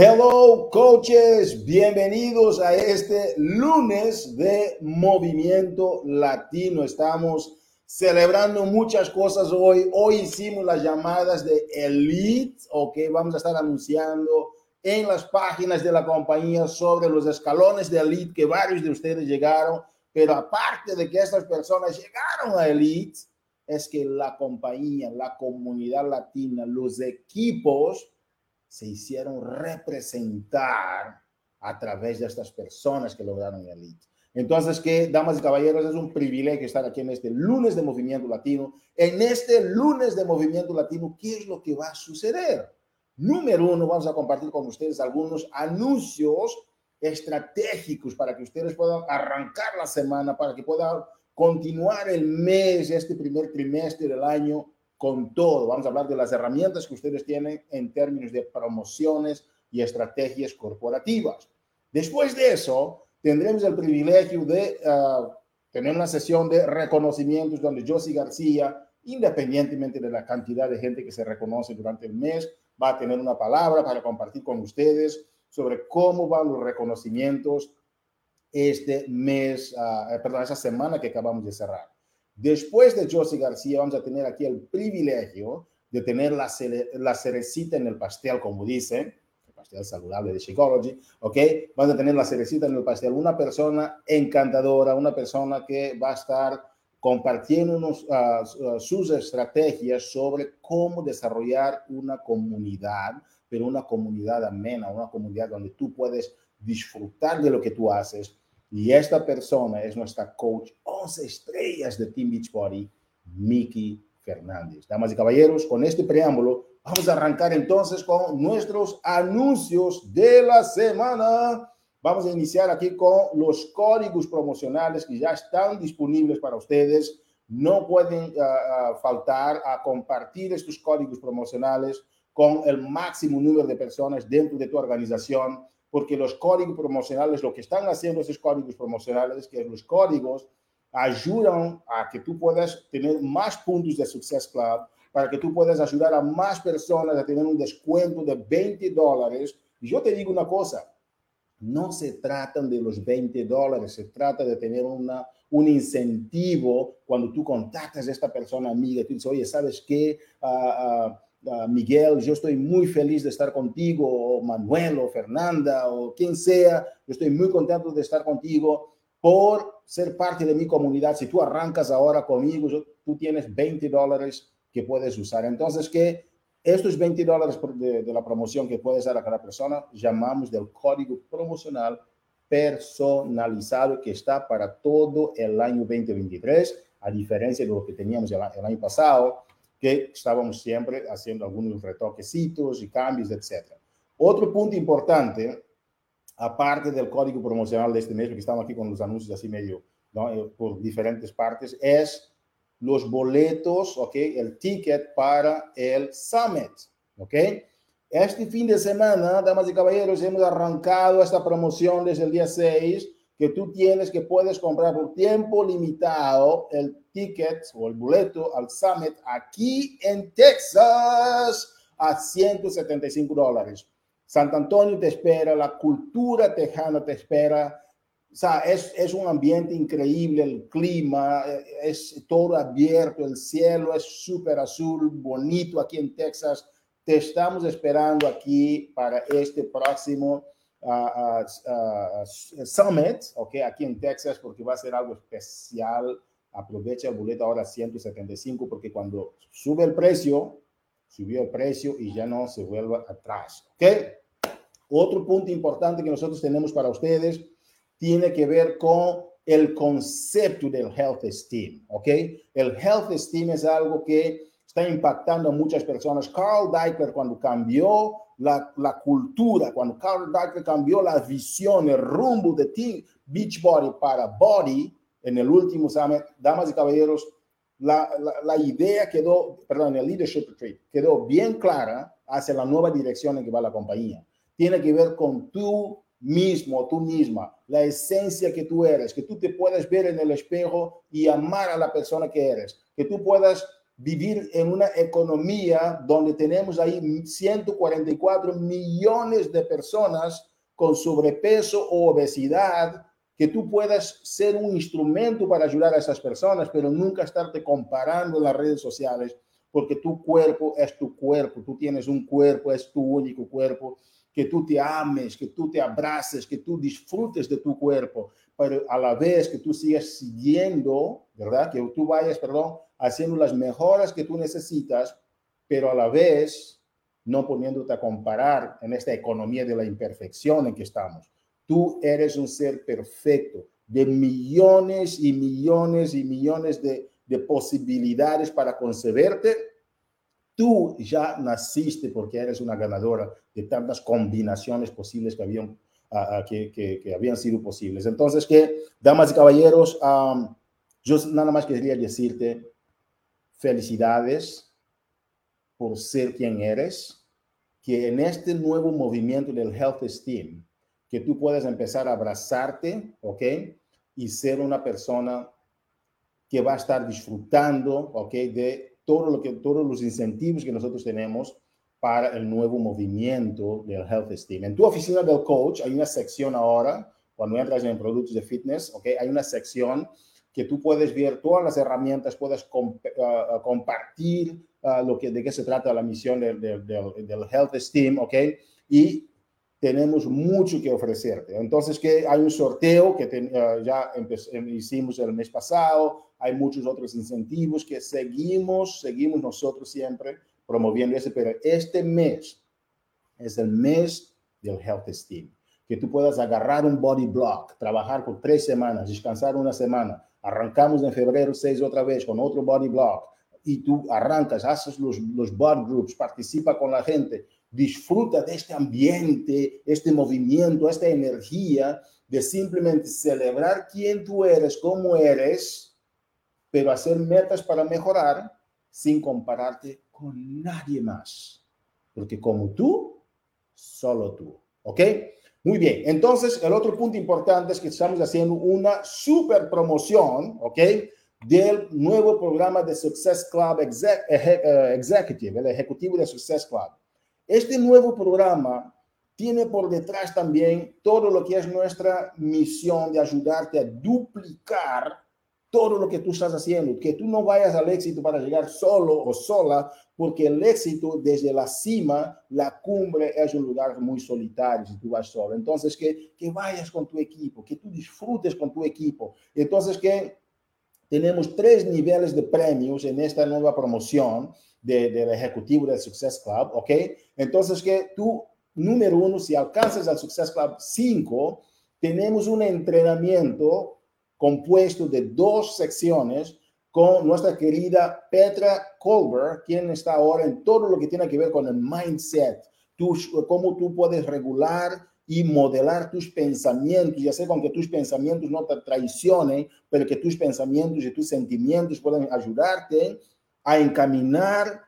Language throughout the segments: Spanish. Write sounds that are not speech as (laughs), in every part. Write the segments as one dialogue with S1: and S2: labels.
S1: Hello, coaches, bienvenidos a este lunes de Movimiento Latino. Estamos celebrando muchas cosas hoy. Hoy hicimos las llamadas de Elite, ok, vamos a estar anunciando en las páginas de la compañía sobre los escalones de Elite que varios de ustedes llegaron, pero aparte de que estas personas llegaron a Elite, es que la compañía, la comunidad latina, los equipos, se hicieron representar a través de estas personas que lograron el elite. Entonces, que, damas y caballeros, es un privilegio estar aquí en este lunes de Movimiento Latino. En este lunes de Movimiento Latino, ¿qué es lo que va a suceder? Número uno, vamos a compartir con ustedes algunos anuncios estratégicos para que ustedes puedan arrancar la semana, para que puedan continuar el mes, este primer trimestre del año con todo. Vamos a hablar de las herramientas que ustedes tienen en términos de promociones y estrategias corporativas. Después de eso, tendremos el privilegio de ah, tener una sesión de reconocimientos donde Josie García, independientemente de la cantidad de gente que se reconoce durante el mes, va a tener una palabra para compartir con ustedes sobre cómo van los reconocimientos este mes, uh, perdón, esa semana que acabamos de cerrar. Después de Josie García, vamos a tener aquí el privilegio de tener la, la cerecita en el pastel, como dice, el pastel saludable de Psychology, ¿ok? Vamos a tener la cerecita en el pastel, una persona encantadora, una persona que va a estar compartiendo ah, ah, sus estrategias sobre cómo desarrollar una comunidad, pero una comunidad amena, una comunidad donde tú puedes disfrutar de lo que tú haces, y esta persona es nuestra coach 11 estrellas de Team Beachbody, Miki Fernández. Damas y caballeros, con este preámbulo, vamos a arrancar entonces con nuestros anuncios de la semana. Vamos a iniciar aquí con los códigos promocionales que ya están disponibles para ustedes. No pueden ah, ah, faltar a compartir estos códigos promocionales con el máximo número de personas dentro de tu organización porque los códigos promocionales, lo que están haciendo esos códigos promocionales es que los códigos ayudan a que tú puedas tener más puntos de Success Club, para que tú puedas ayudar a más personas a tener un descuento de 20 dólares. Y yo te digo una cosa, no se trata de los 20 dólares, se trata de tener una, un incentivo cuando tú contactas a esta persona amiga, tú dices, oye, ¿sabes qué? Uh, Miguel, yo estoy muy feliz de estar contigo, o Manuel, o Fernanda, o quien sea, yo estoy muy contento de estar contigo por ser parte de mi comunidad. Si tú arrancas ahora conmigo, tú tienes 20 dólares que puedes usar. Entonces, que estos 20 dólares de, de la promoción que puedes dar a cada persona, llamamos del código promocional personalizado que está para todo el año 2023, a diferencia de lo que teníamos el año pasado que estábamos siempre haciendo algunos retoquecitos y cambios, etc. Otro punto importante, aparte del código promocional de este mes, que estamos aquí con los anuncios así medio eh, por diferentes partes, es los boletos, ¿ok? El ticket para el summit, ¿ok? Este fin de semana, damas y caballeros, hemos arrancado esta promoción desde el día 6 que tú tienes que puedes comprar por tiempo limitado el ticket o el boleto al Summit aquí en Texas a 175 dólares. Sant Antonio te espera, la cultura tejana te espera. O sea, es, es un ambiente increíble, el clima, es todo abierto, el cielo es súper azul, bonito aquí en Texas. Te estamos esperando aquí para este próximo uh, Summit, ok, aquí en Texas, porque va a ser algo especial. Aprovecha el boleto ahora 175, porque cuando sube el precio, subió el precio y ya no se vuelva atrás, ok. Otro punto importante que nosotros tenemos para ustedes tiene que ver con el concepto del health esteem, ¿ok? El health esteem es algo que está impactando a muchas personas. Carl Deichler, cuando cambió la, la cultura, cuando Carl Deichler cambió la visión, el rumbo de Team Beachbody para Body en el último summit, damas y caballeros, la, la, la, idea quedó, perdón, el leadership retreat quedó bien clara hacia la nueva dirección en que va la compañía. Tiene que ver con tú mismo, tú misma, la esencia que tú eres, que tú te puedas ver en el espejo y amar a la persona que eres, que tú puedas vivir en una economía donde tenemos ahí 144 millones de personas con sobrepeso o obesidad, que tú puedas ser un instrumento para ayudar a esas personas, pero nunca estarte comparando en las redes sociales, porque tu cuerpo es tu cuerpo, tú tienes un cuerpo, es tu único cuerpo, que tú te ames, que tú te abraces, que tú disfrutes de tu cuerpo, pero a la vez que tú sigas siguiendo, ¿verdad? Que tú vayas, perdón, haciendo las mejoras que tú necesitas, pero a la vez no poniéndote a comparar en esta economía de la imperfección en que estamos. Tú eres un ser perfecto, de millones y millones y millones de, de posibilidades para conceberte. Tú ya naciste porque eres una ganadora de tantas combinaciones posibles que habían, que, que, habían sido posibles. Entonces, que, damas y caballeros, yo nada más quería decirte, felicidades por ser quien eres, que en este nuevo movimiento del Health Esteem, que tú puedas empezar a abrazarte, ¿ok? Y ser una persona que va a estar disfrutando, ¿ok? De todo lo que, todos los incentivos que nosotros tenemos para el nuevo movimiento del Health Esteem. En tu oficina del coach hay una sección ahora, cuando entras en productos de fitness, ¿ok? Hay una sección que tú puedes ver todas las herramientas, puedes ah, ah, compartir uh, lo que, de qué se trata la misión del, del, del, Health Esteem, ¿ok? Y tenemos mucho que ofrecerte. Entonces, que hay un sorteo que ya hicimos el mes pasado, hay muchos otros incentivos que seguimos, seguimos nosotros siempre promoviendo ese, pero este mes es el mes del Health Esteem. Que tú puedas agarrar un body block, trabajar por tres semanas, descansar una semana, Arrancamos en febrero 6 otra vez con otro body block y tú arrancas, haces los, los body groups, participa con la gente, disfruta de este ambiente, este movimiento, esta energía de simplemente celebrar quién tú eres, cómo eres, pero hacer metas para mejorar sin compararte con nadie más. Porque como tú, solo tú. ¿Ok? Muy bien, entonces el otro punto importante es que estamos haciendo una super promoción, ¿ok? Del nuevo programa de Success Club eh, Executive, el ejecutivo de Success Club. Este nuevo programa tiene por detrás también todo lo que es nuestra misión de ayudarte a duplicar todo lo que tú estás haciendo, que tú no vayas al éxito para llegar solo o sola, porque el éxito desde la cima, la cumbre es un lugar muy solitario si tú vas solo. Entonces, que, que vayas con tu equipo, que tú disfrutes con tu equipo. Entonces, que tenemos tres niveles de premios en esta nueva promoción del ejecutivo del Success Club, ¿ok? Entonces, que tú, número uno, si alcanzas al Success Club 5, tenemos un entrenamiento compuesto de dos secciones con nuestra querida Petra Colbert, quien está ahora en todo lo que tiene que ver con el mindset, tú, cómo tú puedes regular y modelar tus pensamientos y hacer con que tus pensamientos no te traicionen, pero que tus pensamientos y tus sentimientos puedan ayudarte a encaminar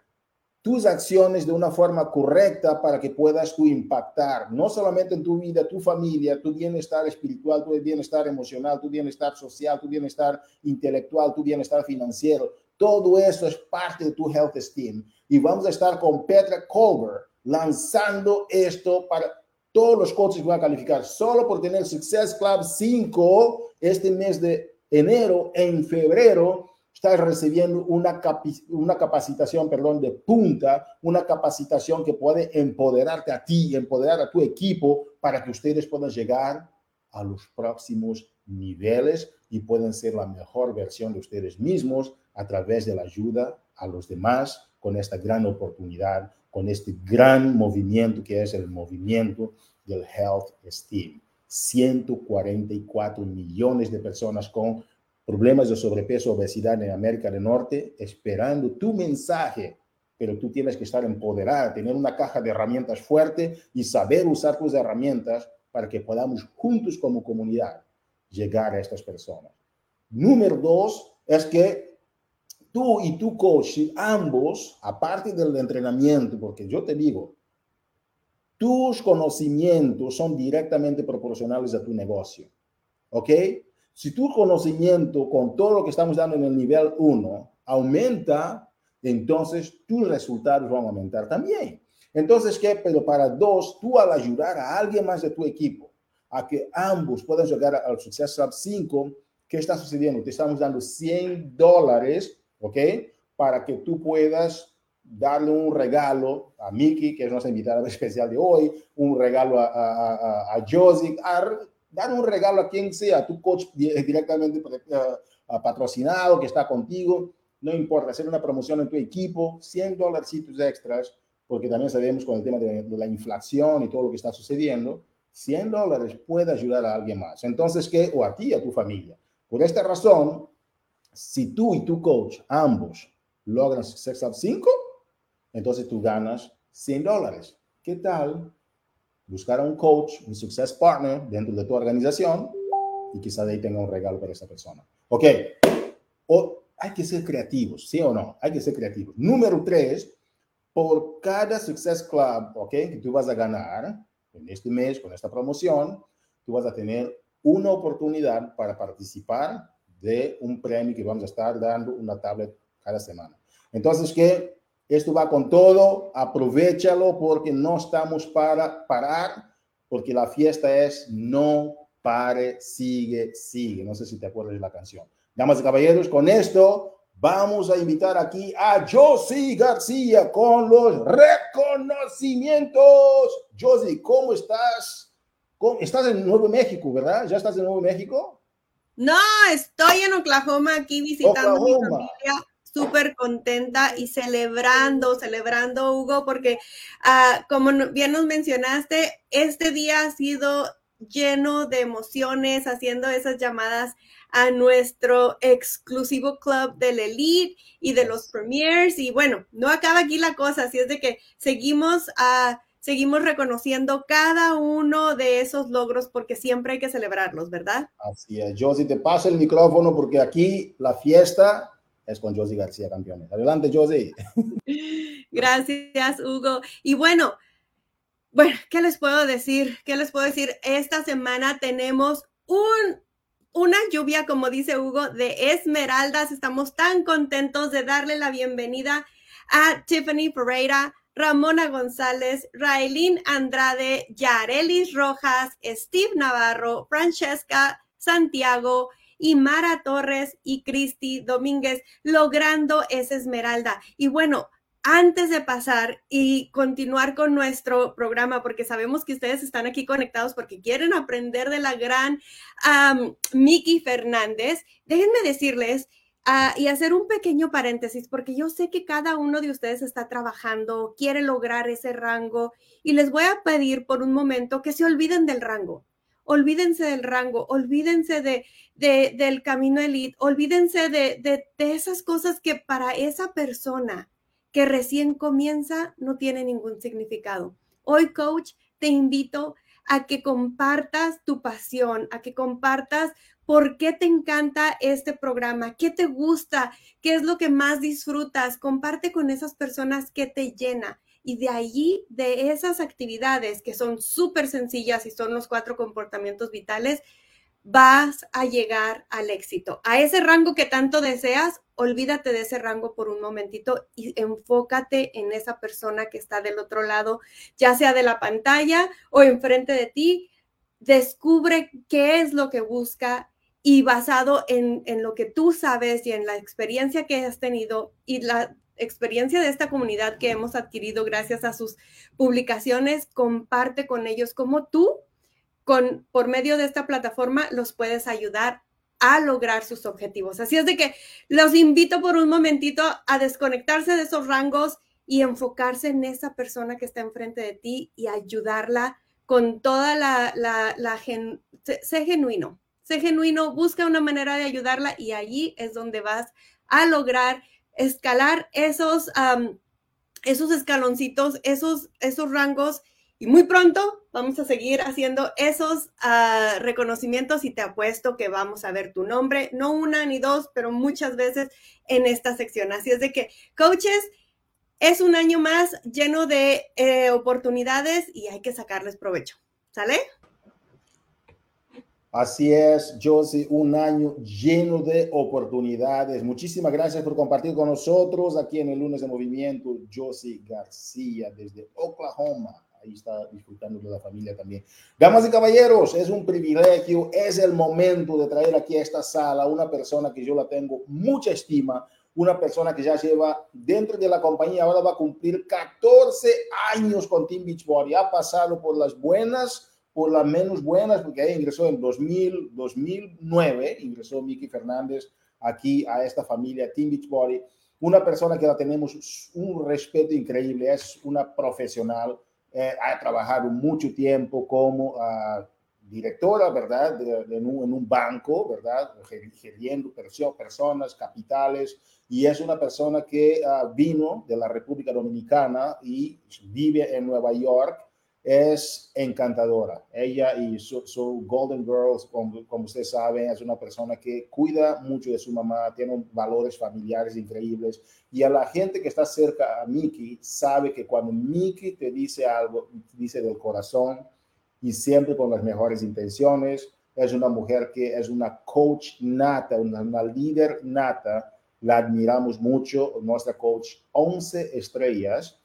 S1: tus acciones de una forma correcta para que puedas tú impactar, no solamente en tu vida, tu familia, tu bienestar espiritual, tu bienestar emocional, tu bienestar social, tu bienestar intelectual, tu bienestar financiero. Todo eso es parte de tu health esteem. Y vamos a estar con Petra Colbert lanzando esto para todos los coaches que van a calificar. Solo por tener Success Club 5 este mes de enero, en febrero, estás recibiendo una, una capacitación, perdón, de punta, una capacitación que puede empoderarte a ti, empoderar a tu equipo para que ustedes puedan llegar a los próximos niveles y puedan ser la mejor versión de ustedes mismos a través de la ayuda a los demás con esta gran oportunidad, con este gran movimiento que es el movimiento del Health Esteem. 144 millones de personas con problemas de sobrepeso, obesidad en América del Norte, esperando tu mensaje, pero tú tienes que estar empoderada, tener una caja de herramientas fuerte y saber usar tus herramientas para que podamos juntos como comunidad llegar a estas personas. Número dos es que tú y tu coach, ambos, aparte del entrenamiento, porque yo te digo, tus conocimientos son directamente proporcionales a tu negocio. ¿Ok? Si tu conocimiento con todo lo que estamos dando en el nivel 1 aumenta, entonces tus resultados van a aumentar también. Entonces, ¿qué? Pero para dos, tú al ayudar a alguien más de tu equipo a que ambos puedan llegar al Club 5, ¿qué está sucediendo? Te estamos dando 100 dólares, ¿ok? Para que tú puedas darle un regalo a Miki, que es nuestra invitada especial de hoy, un regalo a, a, a, Josie, dar un regalo a quien sea, a tu coach directamente patrocinado que está contigo, no importa, hacer una promoción en tu equipo, 100 dólares extras, porque también sabemos con el tema de, de, la inflación y todo lo que está sucediendo, 100 dólares puede ayudar a alguien más. Entonces, ¿qué? O a ti, a tu familia. Por esta razón, si tú y tu coach, ambos, logran Success Up 5, entonces tú ganas 100 dólares. ¿Qué tal buscar a un coach, un success partner dentro de tu organización y quizá de ahí tenga un regalo para esa persona? Ok, o hay que ser creativos, ¿sí o no? Hay que ser creativos. Número tres, por cada Success Club, ok, que tú vas a ganar en este mes con esta promoción, tú vas a tener una oportunidad para participar de un premio que vamos a estar dando una tablet cada semana. Entonces, ¿qué? Esto va con todo, aprovechalo porque no estamos para parar, porque la fiesta es no pare, sigue, sigue. No sé si te acuerdas de la canción. Damas y caballeros, con esto vamos a invitar aquí a Josie García con los reconocimientos. Josie, ¿cómo estás? Estás en Nuevo México, ¿verdad? ¿Ya estás en Nuevo México?
S2: No, estoy en Oklahoma aquí visitando a mi familia súper contenta y celebrando, celebrando, Hugo, porque uh, como bien nos mencionaste, este día ha sido lleno de emociones, haciendo esas llamadas a nuestro exclusivo club del Elite y de los Premiers. Y bueno, no acaba aquí la cosa, así es de que seguimos a... seguimos reconociendo cada uno de esos logros porque siempre hay que celebrarlos, ¿verdad?
S1: Así es. Yo si te paso el micrófono porque aquí la fiesta es con Josie García Campeones. Adelante, Josie. (laughs)
S2: Gracias, Hugo. Y bueno, bueno, ¿qué les puedo decir? ¿Qué les puedo decir? Esta semana tenemos un, una lluvia, como dice Hugo, de esmeraldas. Estamos tan contentos de darle la bienvenida a Tiffany Pereira, Ramona González, Raelín Andrade, Yarelis Rojas, Steve Navarro, Francesca Santiago, y Mara Torres y Cristi Domínguez logrando esa esmeralda. Y bueno, antes de pasar y continuar con nuestro programa, porque sabemos que ustedes están aquí conectados porque quieren aprender de la gran Miki Fernández, déjenme decirles ah, y hacer un pequeño paréntesis, porque yo sé que cada uno de ustedes está trabajando, quiere lograr ese rango y les voy a pedir por un momento que se olviden del rango olvídense del rango, olvídense de, del camino elite, olvídense de, de, de esas cosas que para esa persona que recién comienza no tiene ningún significado. Hoy, coach, te invito a que compartas tu pasión, a que compartas por qué te encanta este programa, qué te gusta, qué es lo que más disfrutas. Comparte con esas personas que te llena. Y de allí, de esas actividades que son súper sencillas y son los cuatro comportamientos vitales, vas a llegar al éxito. A ese rango que tanto deseas, olvídate de ese rango por un momentito y enfócate en esa persona que está del otro lado, ya sea de la pantalla o enfrente de ti. Descubre qué es lo que busca y basado en, en lo que tú sabes y en la experiencia que has tenido y la experiencia de esta comunidad que hemos adquirido gracias a sus publicaciones, comparte con ellos cómo tú, con, por medio de esta plataforma, los puedes ayudar a lograr sus objetivos. Así es de que los invito por un momentito a desconectarse de esos rangos y enfocarse en esa persona que está enfrente de ti y ayudarla con toda la, la, sé genuino, sé genuino, busca una manera de ayudarla y allí es donde vas a lograr escalar esos, esos escaloncitos, esos, esos rangos y muy pronto vamos a seguir haciendo esos ah, reconocimientos y te apuesto que vamos a ver tu nombre, no una ni dos, pero muchas veces en esta sección. Así es de que, coaches, es un año más lleno de eh, oportunidades y hay que sacarles provecho. ¿Sale?
S1: Así es, Josie, un año lleno de oportunidades. Muchísimas gracias por compartir con nosotros aquí en el lunes de movimiento. Josie García desde Oklahoma. Ahí está disfrutando de la familia también. Damas y caballeros, es un privilegio, es el momento de traer aquí a esta sala una persona que yo la tengo mucha estima, una persona que ya lleva dentro de la compañía, ahora va a cumplir 14 años con Team Beachbody. Ha pasado por las buenas por las menos buenas, porque ahí ingresó en 2000, 2009, ingresó Miki Fernández aquí a esta familia Team Beachbody, una persona que la tenemos un respeto increíble, es una profesional, eh, ha trabajado mucho tiempo como uh, directora, ¿verdad?, en, un, banco, ¿verdad?, geriendo personas, capitales, y es una persona que uh, vino de la República Dominicana y vive en Nueva York, es encantadora. Ella y su, Golden Girls, como, como ustedes saben, es una persona que cuida mucho de su mamá, tiene valores familiares increíbles y a la gente que está cerca a Mickey sabe que cuando Mickey te dice algo, dice del corazón y siempre con las mejores intenciones. Es una mujer que es una coach nata, una, una líder nata. La admiramos mucho, nuestra coach 11 estrellas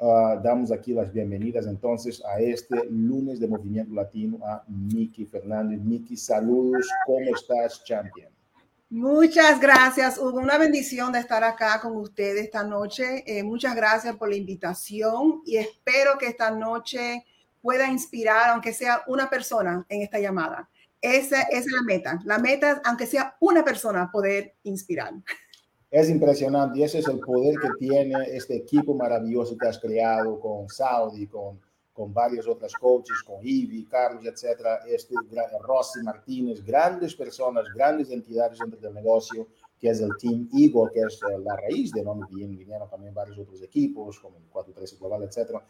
S1: Uh, damos aquí las bienvenidas entonces a este lunes de Movimiento Latino a Miki Fernández. Miki, saludos, ¿cómo estás, champion?
S3: Muchas gracias, Hugo. Una bendición de estar acá con ustedes esta noche. Eh, muchas gracias por la invitación y espero que esta noche pueda inspirar, aunque sea una persona en esta llamada. Esa, esa es la meta. La meta, aunque sea una persona, poder inspirar.
S1: Es impresionante y ese es el poder que tiene este equipo maravilloso que has creado con Saudi, con, con varios otros coaches, con Ivy, Carlos, etcétera, este Rossi Martínez, grandes personas, grandes entidades dentro del negocio, que es el Team Eagle, que es la raíz de donde vinieron también varios otros equipos, como el 4-3 Global, etcétera.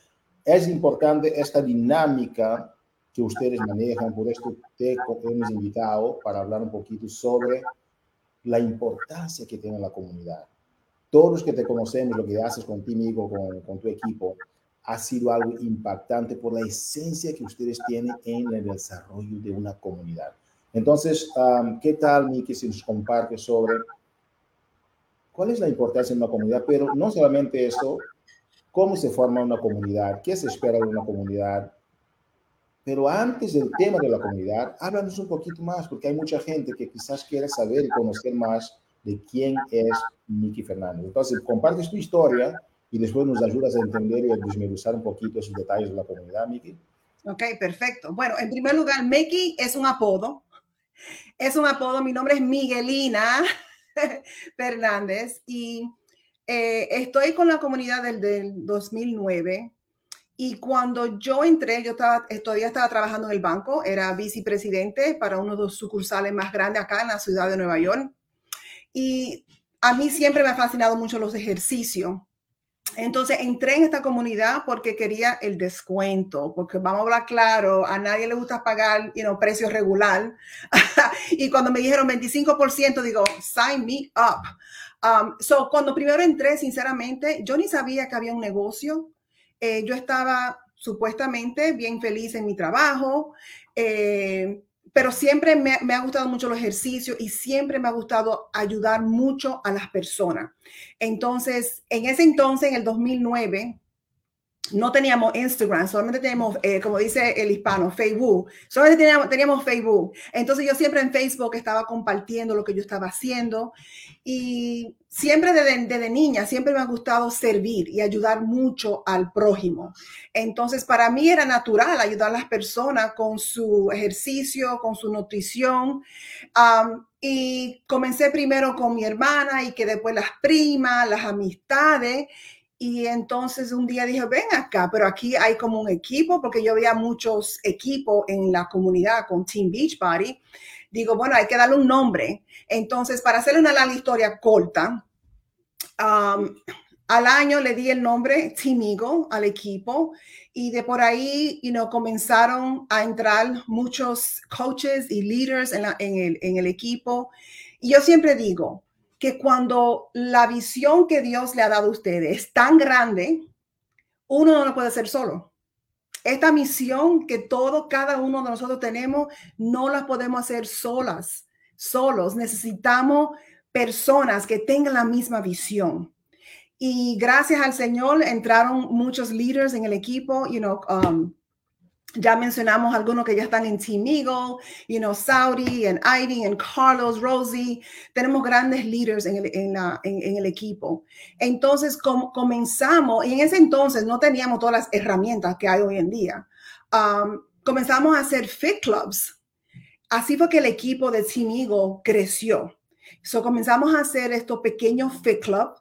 S1: Es importante esta dinámica que ustedes manejan, por esto te hemos invitado para hablar un poquito sobre la importancia que tiene la comunidad. Todos los que te conocemos, lo que haces contigo, con, con tu equipo, ha sido algo impactante por la esencia que ustedes tienen en el desarrollo de una comunidad. Entonces, ¿qué tal, Miki, si nos comparte sobre cuál es la importancia de una comunidad? Pero no solamente eso, cómo se forma una comunidad, qué se espera de una comunidad, pero antes del tema de la comunidad, háblanos un poquito más, porque hay mucha gente que quizás quiere saber y conocer más de quién es Miki Fernández. Entonces, compartes tu historia y después nos ayudas a entender y a desmenuzar un poquito esos detalles de la comunidad, Miki.
S3: Ok, perfecto. Bueno, en primer lugar, Miki es un apodo. Es un apodo. Mi nombre es Miguelina (laughs) Fernández y eh, estoy con la comunidad del, del 2009 y cuando yo entré, yo estaba, eh, todavía estaba trabajando en el banco, era vicepresidente para uno de los sucursales más grandes acá en la ciudad de Nueva York. Y a mí siempre me ha fascinado mucho los ejercicios. Entonces entré en esta comunidad porque quería el descuento, porque vamos a hablar claro, a nadie le gusta pagar you know, precio regular. (laughs) y cuando me dijeron 25%, digo, sign me up. Um, so, cuando primero entré, sinceramente, yo ni sabía que había un negocio eh, yo estaba supuestamente bien feliz en mi trabajo, eh, pero siempre me, me, ha gustado mucho los ejercicios y siempre me ha gustado ayudar mucho a las personas. Entonces, en ese entonces, en el 2009, no teníamos Instagram, solamente teníamos, eh, como dice el hispano, Facebook. Solamente teníamos, Facebook. Entonces yo siempre en Facebook estaba compartiendo lo que yo estaba haciendo y siempre desde, niña, siempre me ha gustado servir y ayudar mucho al prójimo. Entonces para mí era natural ayudar a las personas con su ejercicio, con su nutrición. Y comencé primero con mi hermana y que después las primas, las amistades. Y entonces un día dije, ven acá, pero aquí hay como un equipo, porque yo veía muchos equipos en la comunidad con Team Beachbody. Digo, bueno, hay que darle un nombre. Entonces, para hacerle una larga historia corta, um, al año le di el nombre Team Eagle al equipo y de por ahí, you know, comenzaron a entrar muchos coaches y leaders en, en, el, en el equipo. Y yo siempre digo, que cuando la visión que Dios le ha dado a ustedes es tan grande, uno no lo puede hacer solo. esta misión que todo, cada uno de nosotros tenemos, no la podemos hacer solas, solos. Necesitamos personas que tengan la misma visión. Y gracias al Señor entraron muchos líderes en el equipo, you know, um, ya mencionamos algunos que ya están en Team Eagle, you know, Saudi, and Ivy, and Carlos, Rosie. Tenemos grandes líderes en el, en, la, en, el equipo. Entonces, comenzamos, y en ese entonces no teníamos todas las herramientas que hay hoy en día. Um, comenzamos a hacer fit clubs. Así fue que el equipo de Team Eagle creció. So, comenzamos a hacer estos pequeños fit clubs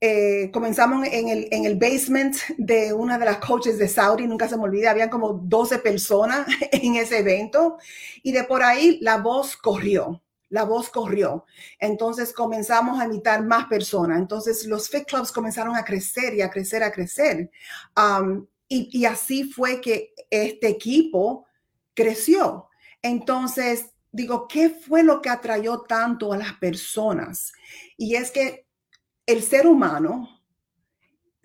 S3: eh, comenzamos en el, en el basement de una de las coaches de Saudi, nunca se me olvida, habían como 12 personas (laughs) en ese evento y de por ahí la voz corrió, la voz corrió. Entonces comenzamos a invitar más personas. Entonces los fit clubs comenzaron a crecer y a crecer, a crecer. Um, y, y así fue que este equipo creció. Entonces, digo, ¿qué fue lo que atrayó tanto a las personas? Y es que el ser humano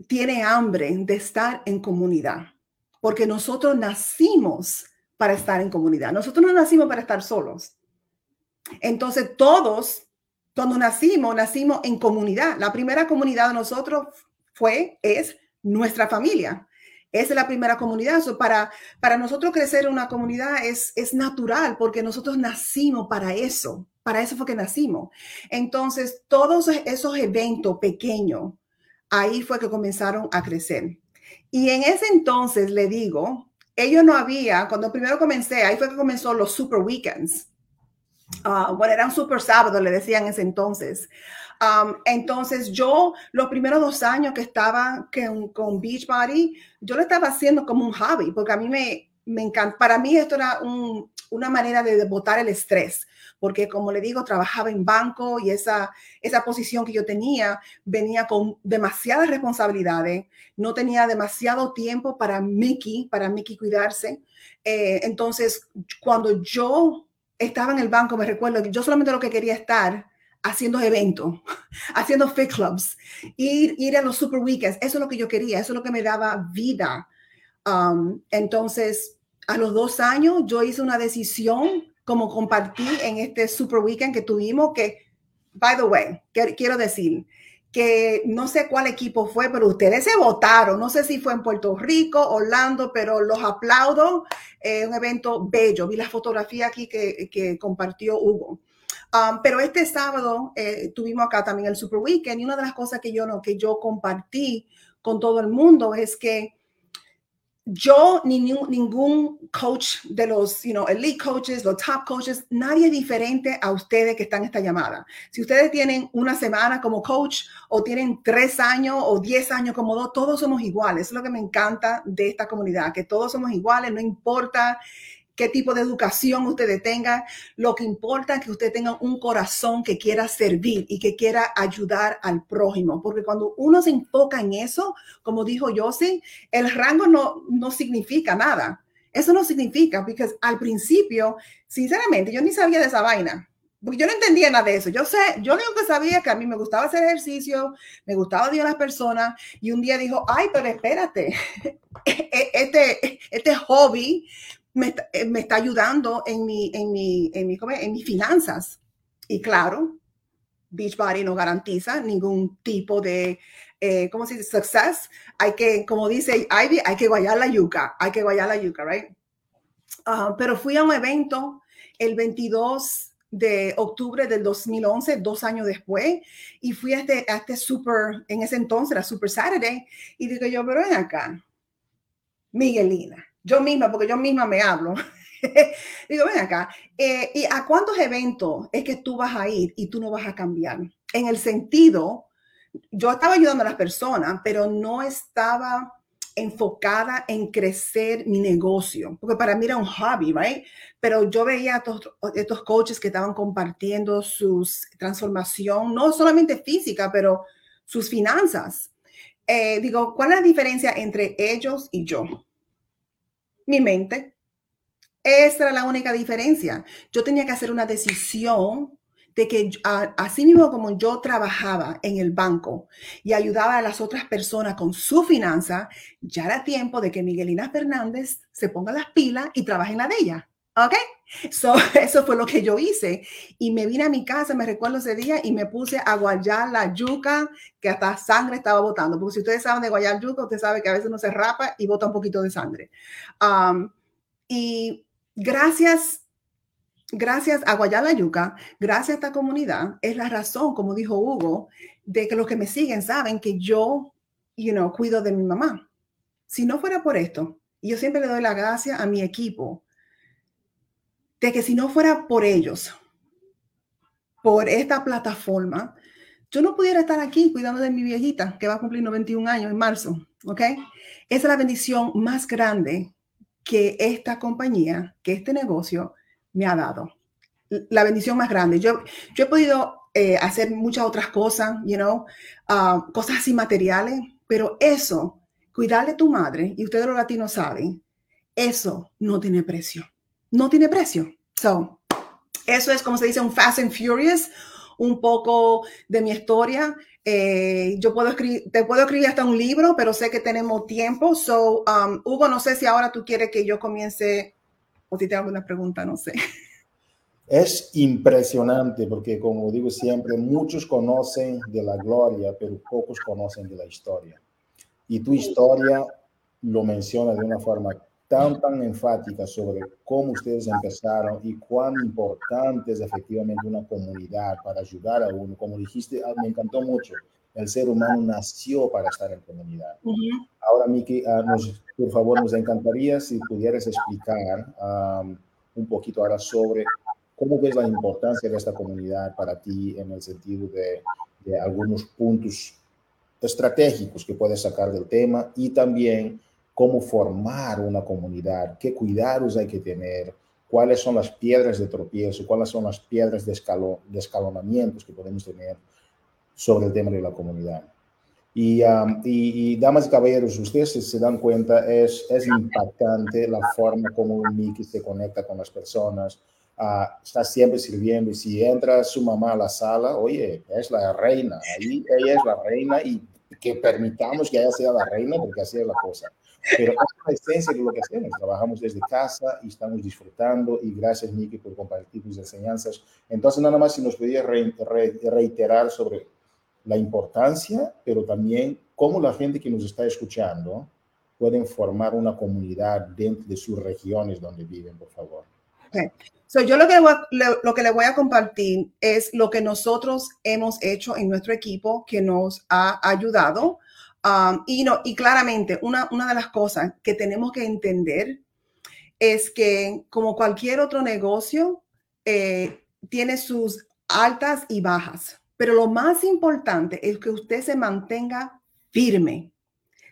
S3: tiene hambre de estar en comunidad, porque nosotros nacimos para estar en comunidad. Nosotros no nacimos para estar solos. Entonces, todos, cuando nacimos, nacimos en comunidad. La primera comunidad de nosotros fue, es nuestra familia. Es la primera comunidad. para, para nosotros crecer en una comunidad es, es natural porque nosotros nacimos para eso. Para eso fue que nacimos. Entonces, todos esos eventos pequeños, ahí fue que comenzaron a crecer. Y en ese entonces, le digo, ellos no había, cuando primero comencé, ahí fue que comenzó los super weekends. Uh, bueno, eran super sábados, le decían en ese entonces. Entonces yo, los primeros dos años que estaba con, con Beachbody, yo lo estaba haciendo como un hobby, porque a mí me, me encanta, para mí esto era una manera de botar el estrés porque como le digo, trabajaba en banco y esa, esa posición que yo tenía venía con demasiadas responsabilidades, no tenía demasiado tiempo para Mickey, para Mickey cuidarse. Eh, entonces, cuando yo estaba en el banco, me recuerdo que yo solamente lo que quería estar haciendo eventos, (laughs) haciendo fit clubs, ir, ir a los super weekends, eso es lo que yo quería, eso es lo que me daba vida. Um, entonces, a los dos años, yo hice una decisión como compartí en este super weekend que tuvimos, que, by the way, quiero decir que no sé cuál equipo fue, pero ustedes se votaron, no sé si fue en Puerto Rico, Orlando, pero los aplaudo, eh, un evento bello, vi la fotografía aquí que, que compartió Hugo. Um, pero este sábado eh, tuvimos acá también el Super Weekend y una de las cosas que yo, no, que yo compartí con todo el mundo es que yo ni ningún coach de los you know, elite coaches, los top coaches, nadie diferente a ustedes que están en esta llamada. Si ustedes tienen una semana como coach o tienen tres años o diez años como dos, todos somos iguales. es lo que me encanta de esta comunidad, que todos somos iguales, no importa qué tipo de educación ustedes tengan. Lo que importa es que usted tenga un corazón que quiera servir y que quiera ayudar al prójimo. Porque cuando uno se enfoca en eso, como dijo Yossi, el rango no, no significa nada. Eso no significa, porque al principio, sinceramente, yo ni sabía de esa vaina. Porque yo no entendía nada de eso. Yo sé, yo lo que sabía que a mí me gustaba hacer ejercicio, me gustaba ayudar a las personas, y un día dijo, ay, pero espérate, (laughs) e-, este, este hobby eh, me, está ayudando en mi, en mi, en mi, en mis finanzas. Y claro, Beachbody no garantiza ningún tipo de, eh, ¿cómo se dice? Success. Hay que, como dice Ivy, hay que guayar la yuca, hay que guayar la yuca, right? Ah, pero fui a un evento el 22 de octubre del 2011, dos años después, y fui a este, a este super, en ese entonces era Super Saturday, y digo yo, pero ven acá, Miguelina, yo misma, porque yo misma me hablo. (laughs) Digo, ven acá, eh, ¿y a cuántos eventos es que tú vas a ir y tú no vas a cambiar? En el sentido, yo estaba ayudando a las personas, pero no estaba enfocada en crecer mi negocio, porque para mí era un hobby, ¿right? Pero yo veía a estos, estos coaches que estaban compartiendo su transformación, no solamente física, pero sus finanzas. Eh, digo, ¿cuál es la diferencia entre ellos y yo? Mi mente. Esa era la única diferencia. Yo tenía que hacer una decisión de que así mismo como yo trabajaba en el banco y ayudaba a las otras personas con su finanza, ya era tiempo de que Miguelina Fernández se ponga las pilas y trabaje en la de ella. ¿Ok? So, (laughs) eso fue lo que yo hice. Y me vine a mi casa, me recuerdo ese día, y me puse a guayar la yuca, que hasta sangre estaba botando. Porque si ustedes saben de guayar yuca, usted sabe que a veces no se rapa y bota un poquito de sangre. Um, y gracias, gracias a guayar la yuca, gracias a esta comunidad, es la razón, como dijo Hugo, de que los que me siguen saben que yo, you know, cuido de mi mamá. Si no fuera por esto, yo siempre le doy la gracia a mi equipo de que si no fuera por ellos, por esta plataforma, yo no pudiera estar aquí cuidando de mi viejita que va a cumplir 91 años en marzo, ¿ok? Esa es la bendición más grande que esta compañía, que este negocio me ha dado. La bendición más grande. Yo, yo he podido eh, hacer muchas otras cosas, you know, ah, cosas así materiales, pero eso, cuidar de tu madre, y ustedes los latinos saben, eso no tiene precio no tiene precio. So, eso es como se dice un Fast and Furious, un poco de mi historia. Eh, yo puedo escribir, te puedo escribir hasta un libro, pero sé que tenemos tiempo. So, um, Hugo, no sé si ahora tú quieres que yo comience o si te hago una pregunta, no sé.
S1: Es impresionante porque, como digo siempre, muchos conocen de la gloria, pero pocos conocen de la historia. Y tu historia lo menciona de una forma tan, tan enfática sobre cómo ustedes empezaron y cuán importante es efectivamente una comunidad para ayudar a uno. Como dijiste, ah, me encantó mucho. El ser humano nació para estar en comunidad. Ahora, Miki, ah, por favor, nos encantaría si pudieras explicar un poquito ahora sobre cómo ves la importancia de esta comunidad para ti en el sentido de, de algunos puntos estratégicos que puedes sacar del tema y también cómo formar una comunidad, qué cuidados hay que tener, cuáles son las piedras de tropiezo, cuáles son las piedras de, de escalonamientos que podemos tener sobre el tema de la comunidad. Y, y, damas y caballeros, ustedes se, dan cuenta, es, es impactante la forma como Mickey se conecta con las personas, uh, está siempre sirviendo. Y si entra su mamá a la sala, oye, es la reina, ahí ella es la reina y que permitamos que ella sea la reina porque así es la cosa. Pero es la esencia de lo que hacemos. Trabajamos desde casa y estamos disfrutando. Y gracias, Miki, por compartir tus enseñanzas. Entonces, nada más si nos podías reiterar sobre la importancia, pero también cómo la gente que nos está escuchando pueden formar una comunidad dentro de sus regiones donde viven, por favor.
S3: Okay. So, yo lo que, lo que le voy a compartir es lo que nosotros hemos hecho en nuestro equipo que nos ha ayudado Y, no, y claramente, una, una de las cosas que tenemos que entender es que como cualquier otro negocio, eh, tiene sus altas y bajas, pero lo más importante es que usted se mantenga firme,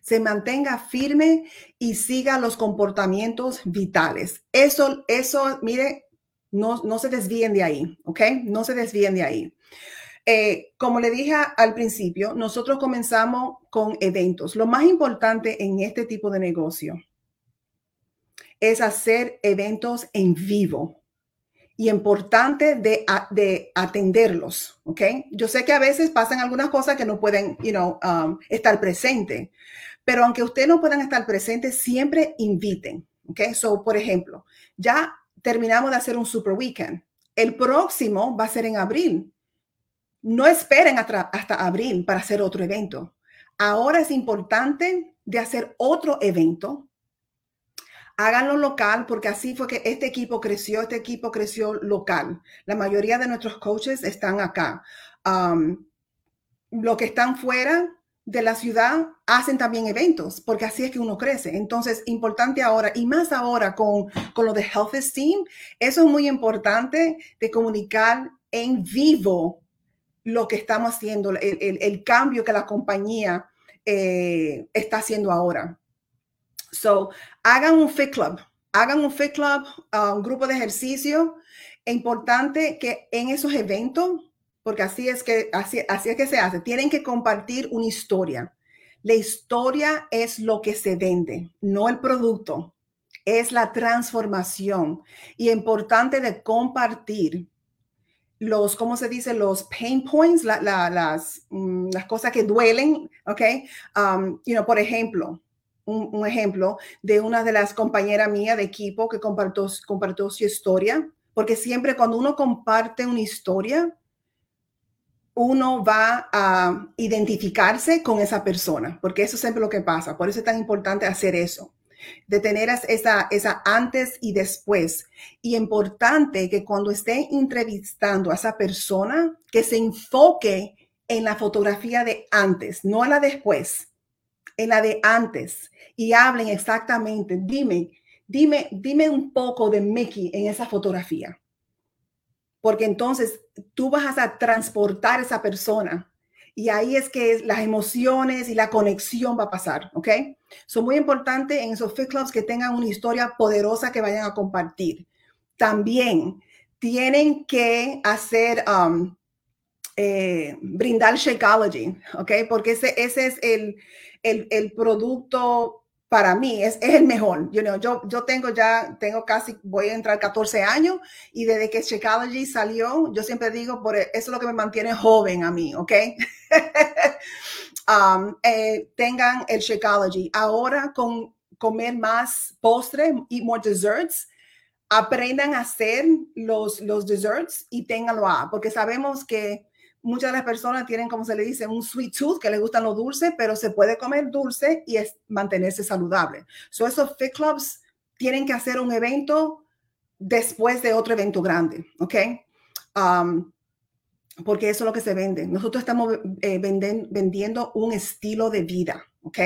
S3: se mantenga firme y siga los comportamientos vitales. Eso, eso, mire, no, no se desvíen de ahí, ¿ok? No se desvíen de ahí. Eh, como le dije al principio, nosotros comenzamos con eventos. Lo más importante en este tipo de negocio es hacer eventos en vivo y importante de, de atenderlos, ¿ok? Yo sé que a veces pasan algunas cosas que no pueden, you know, um, estar presentes, pero aunque ustedes no puedan estar presentes, siempre inviten, ¿ok? So, por ejemplo, ya terminamos de hacer un super weekend. El próximo va a ser en abril no esperen hasta abril para hacer otro evento. Ahora es importante de hacer otro evento. Háganlo local porque así fue que este equipo creció, este equipo creció local. La mayoría de nuestros coaches están acá. Um, los que están fuera de la ciudad hacen también eventos, porque así es que uno crece. Entonces, importante ahora, y más ahora con, con lo de Health Esteem, eso es muy importante de comunicar en vivo lo que estamos haciendo, el, cambio que la compañía eh, está haciendo ahora. So, hagan un fit club, hagan un fit club, un grupo de ejercicio. Es importante que en esos eventos, porque así es que así, así es que se hace, tienen que compartir una historia. La historia es lo que se vende, no el producto. Es la transformación y importante de compartir los, ¿cómo se dice? Los pain points, las, mm, las cosas que duelen, ¿ok? Um, you know, por ejemplo, un, ejemplo de una de las compañeras mías de equipo que compartió, compartió su historia, porque siempre cuando uno comparte una historia, uno va a identificarse con esa persona, porque eso es siempre lo que pasa. Por eso es tan importante hacer eso de tener esa, esa antes y después. Y importante que cuando esté entrevistando a esa persona, que se enfoque en la fotografía de antes, no en la después, en la de antes. Y hablen exactamente, dime, dime, dime un poco de Mickey en esa fotografía. Porque entonces tú vas a transportar a esa persona y ahí es que las emociones y la conexión va a pasar, ¿ok? Son muy importantes en esos fit clubs que tengan una historia poderosa que vayan a compartir. También tienen que hacer, um, eh, brindar Shakeology, ¿ok? Porque ese, ese es el, el, el producto para mí es, es el mejor. You know, yo, yo tengo ya, tengo casi, voy a entrar 14 años y desde que Shakeology salió, yo siempre digo, por eso es lo que me mantiene joven a mí, ¿ok? (laughs) um, eh, tengan el Shakeology. Ahora con comer más postre y more desserts, aprendan a hacer los, los desserts y ténganlo a, porque sabemos que muchas de las personas tienen, como se le dice, un sweet tooth, que les gustan los dulces, pero se puede comer dulce y es mantenerse saludable. So, esos fit clubs tienen que hacer un evento después de otro evento grande, ¿ok? Um, porque eso es lo que se vende. Nosotros estamos eh, vendiendo un estilo de vida, ¿ok?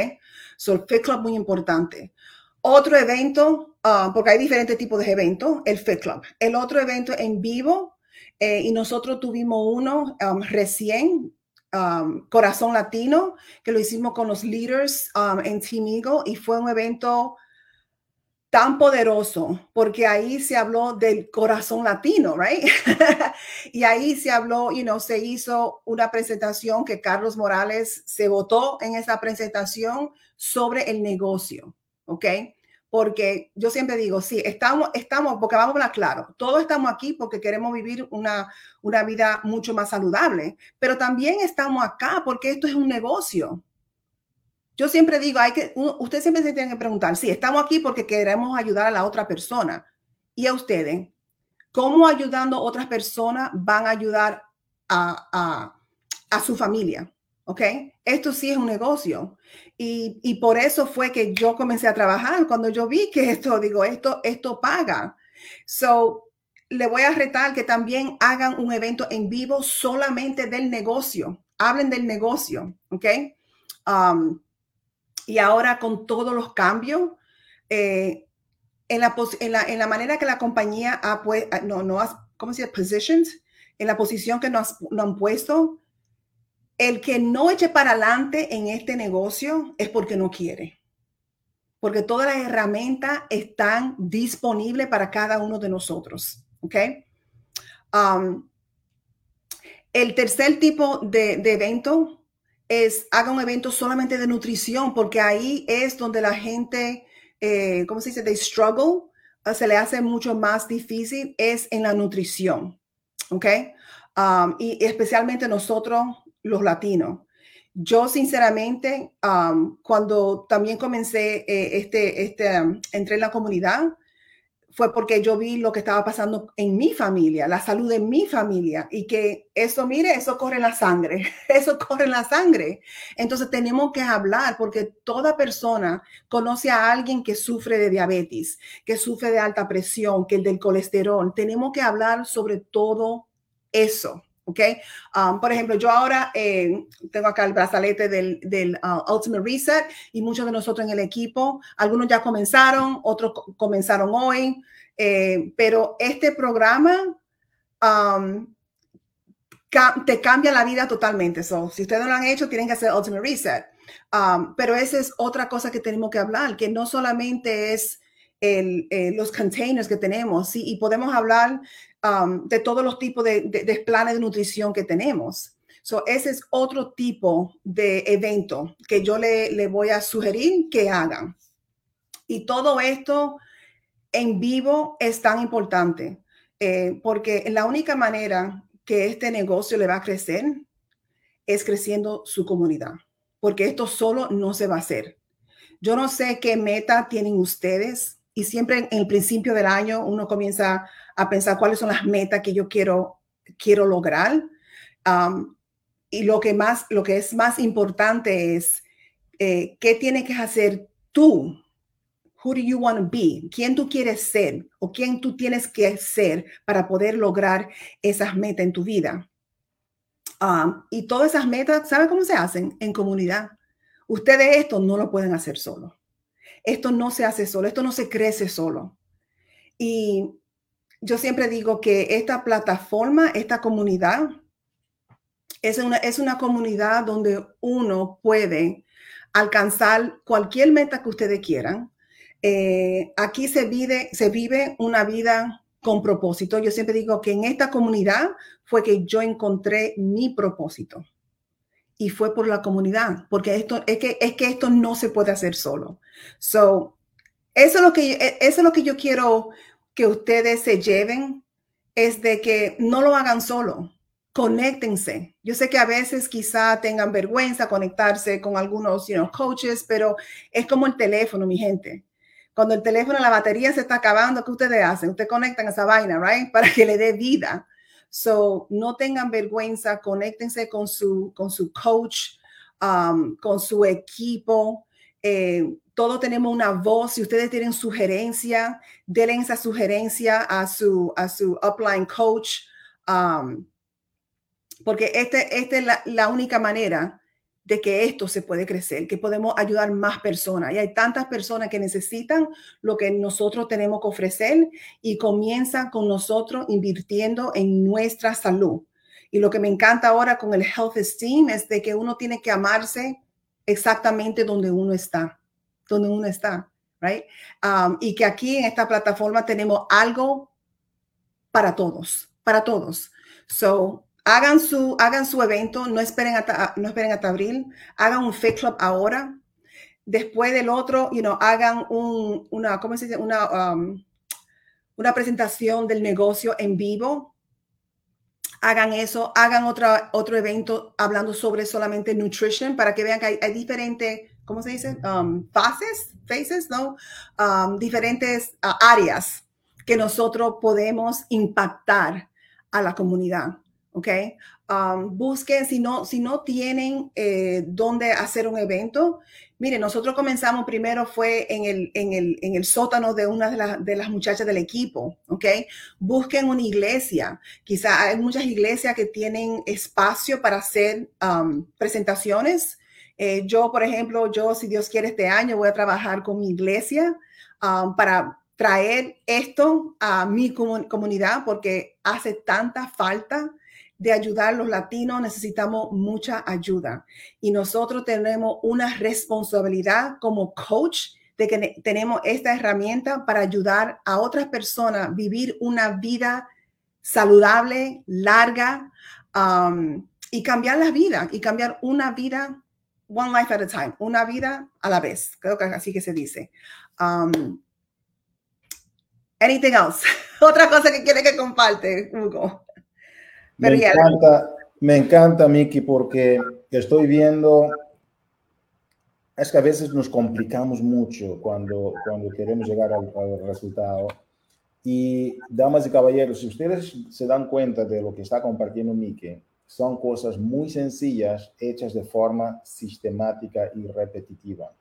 S3: So, Fit Club muy importante. Otro evento, uh, porque hay diferentes tipos de eventos, el Fit Club. El otro evento en vivo eh, y nosotros tuvimos uno um, recién, um, Corazón Latino, que lo hicimos con los leaders um, en Team Eagle y fue un evento tan poderoso porque ahí se habló del corazón latino, right? (laughs) y ahí se habló, you know, se hizo una presentación que Carlos Morales se votó en esa presentación sobre el negocio, ¿ok? Porque yo siempre digo, sí, estamos, estamos, porque vamos a hablar claro, todos estamos aquí porque queremos vivir una, una vida mucho más saludable, pero también estamos acá porque esto es un negocio. Yo siempre digo, hay que, usted siempre se tiene que preguntar, sí, estamos aquí porque queremos ayudar a la otra persona. ¿Y a ustedes? ¿Cómo ayudando a otras personas van a ayudar a, a, a su familia? ¿Ok? Esto sí es un negocio. Y, y, por eso fue que yo comencé a trabajar. Cuando yo vi que esto, digo, esto, esto paga. So, le voy a retar que también hagan un evento en vivo solamente del negocio. Hablen del negocio, ¿ok? Um, y ahora con todos los cambios, eh, en, la, en, la, en, la, manera que la compañía ha puesto, no, no, ¿cómo se dice? Positions, en la posición que nos, nos han puesto, el que no eche para adelante en este negocio es porque no quiere. Porque todas las herramientas están disponibles para cada uno de nosotros. ¿Ok? Um, el tercer tipo de, evento es haga un evento solamente de nutrición, porque ahí es donde la gente, eh, ¿cómo se dice? De struggle, uh, se le hace mucho más difícil, es en la nutrición. ¿Ok? Um, y especialmente nosotros los latinos. Yo sinceramente, cuando también comencé eh, este, este, entré en la comunidad, fue porque yo vi lo que estaba pasando en mi familia, la salud de mi familia y que eso, mire, eso corre en la sangre, (laughs) eso corre en la sangre. Entonces tenemos que hablar porque toda persona conoce a alguien que sufre de diabetes, que sufre de alta presión, que el del colesterol. Tenemos que hablar sobre todo eso. ¿Ok? Um, por ejemplo, yo ahora eh, tengo acá el brazalete del, del uh, Ultimate Reset y muchos de nosotros en el equipo, algunos ya comenzaron, otros comenzaron hoy, eh, pero este programa um, te cambia la vida totalmente. So, si ustedes no lo han hecho, tienen que hacer Ultimate Reset. Um, pero esa es otra cosa que tenemos que hablar, que no solamente es el, eh, los containers que tenemos, ¿sí? y podemos hablar Um, de todos los tipos de, planes de nutrición que tenemos. So, ese es otro tipo de evento que yo le, voy a sugerir que hagan. Y todo esto en vivo es tan importante eh, porque la única manera que este negocio le va a crecer es creciendo su comunidad, porque esto solo no se va a hacer. Yo no sé qué meta tienen ustedes y siempre en el principio del año uno comienza a pensar cuáles son las metas que yo quiero, quiero lograr. Y lo que, más, lo que es más importante es eh, qué tienes que hacer tú. Who do you want to be? ¿Quién tú quieres ser o quién tú tienes que ser para poder lograr esas metas en tu vida? Y todas esas metas, ¿sabe cómo se hacen? En comunidad. Ustedes esto no lo pueden hacer solo. Esto no se hace solo, esto no se crece solo. Y yo siempre digo que esta plataforma, esta comunidad, es una, es una comunidad donde uno puede alcanzar cualquier meta que ustedes quieran. Eh, aquí se vive, se vive una vida con propósito. Yo siempre digo que en esta comunidad fue que yo encontré mi propósito y fue por la comunidad, porque esto es que es que esto no se puede hacer solo. So, eso es lo que e, eso es lo que yo quiero que ustedes se lleven es de que no lo hagan solo. Conéctense. Yo sé que a veces quizá tengan vergüenza conectarse con algunos you know, coaches, pero es como el teléfono, mi gente. Cuando el teléfono, la batería se está acabando, ¿qué ustedes hacen? Ustedes conectan esa vaina, right? (laughs) Para que le dé vida. So, no tengan vergüenza, conéctense con su, con su coach, um, con su equipo. Eh, todos tenemos una voz. Si ustedes tienen sugerencia, denle esa sugerencia a su, a su upline coach. Um, porque esta este es la, única manera de que esto se puede crecer, que podemos ayudar más personas. Y hay tantas personas que necesitan lo que nosotros tenemos que ofrecer y comienza con nosotros invirtiendo en nuestra salud. Y lo que me encanta ahora con el Health Esteem es de que uno tiene que amarse exactamente donde uno está, donde uno está, right? Um, y que aquí en esta plataforma tenemos algo para todos, para todos. So, hagan su, hagan su evento, no esperen, hasta, no esperen hasta abril, hagan un Fit Club ahora. Después del otro, you know, hagan un, una, ¿cómo se dice? Una, um, una presentación del negocio en vivo. Hagan eso, hagan otra, otro evento hablando sobre solamente nutrition para que vean que hay, diferentes, ¿cómo se dice? Um, fases, faces, ¿no? Um, diferentes uh, áreas que nosotros podemos impactar a la comunidad. ¿ok? Um, busquen, si no, si no tienen eh, dónde hacer un evento, miren, nosotros comenzamos primero fue en el, en el, en el sótano de una de, de, las muchachas del equipo, ¿ok? Busquen una iglesia. Quizá hay muchas iglesias que tienen espacio para hacer um, presentaciones. Eh, yo, por ejemplo, yo, si Dios quiere, este año voy a trabajar con mi iglesia um, para traer esto a mi comunidad porque hace tanta falta de ayudar a los latinos necesitamos mucha ayuda. Y nosotros tenemos una responsabilidad como coach de que tenemos esta herramienta para ayudar a otras personas a vivir una vida saludable, larga um, y cambiar la vida y cambiar una vida one life at a time, una vida a la vez. Creo que así que se dice. Um, anything else? (laughs) Otra cosa que quiere que comparte, Hugo
S1: me, encanta, me encanta, Miki, porque estoy viendo, es que a veces nos complicamos mucho cuando, cuando queremos llegar al, resultado. Y, damas y caballeros, si ustedes se dan cuenta de lo que está compartiendo Miki, son cosas muy sencillas hechas de forma sistemática y repetitiva.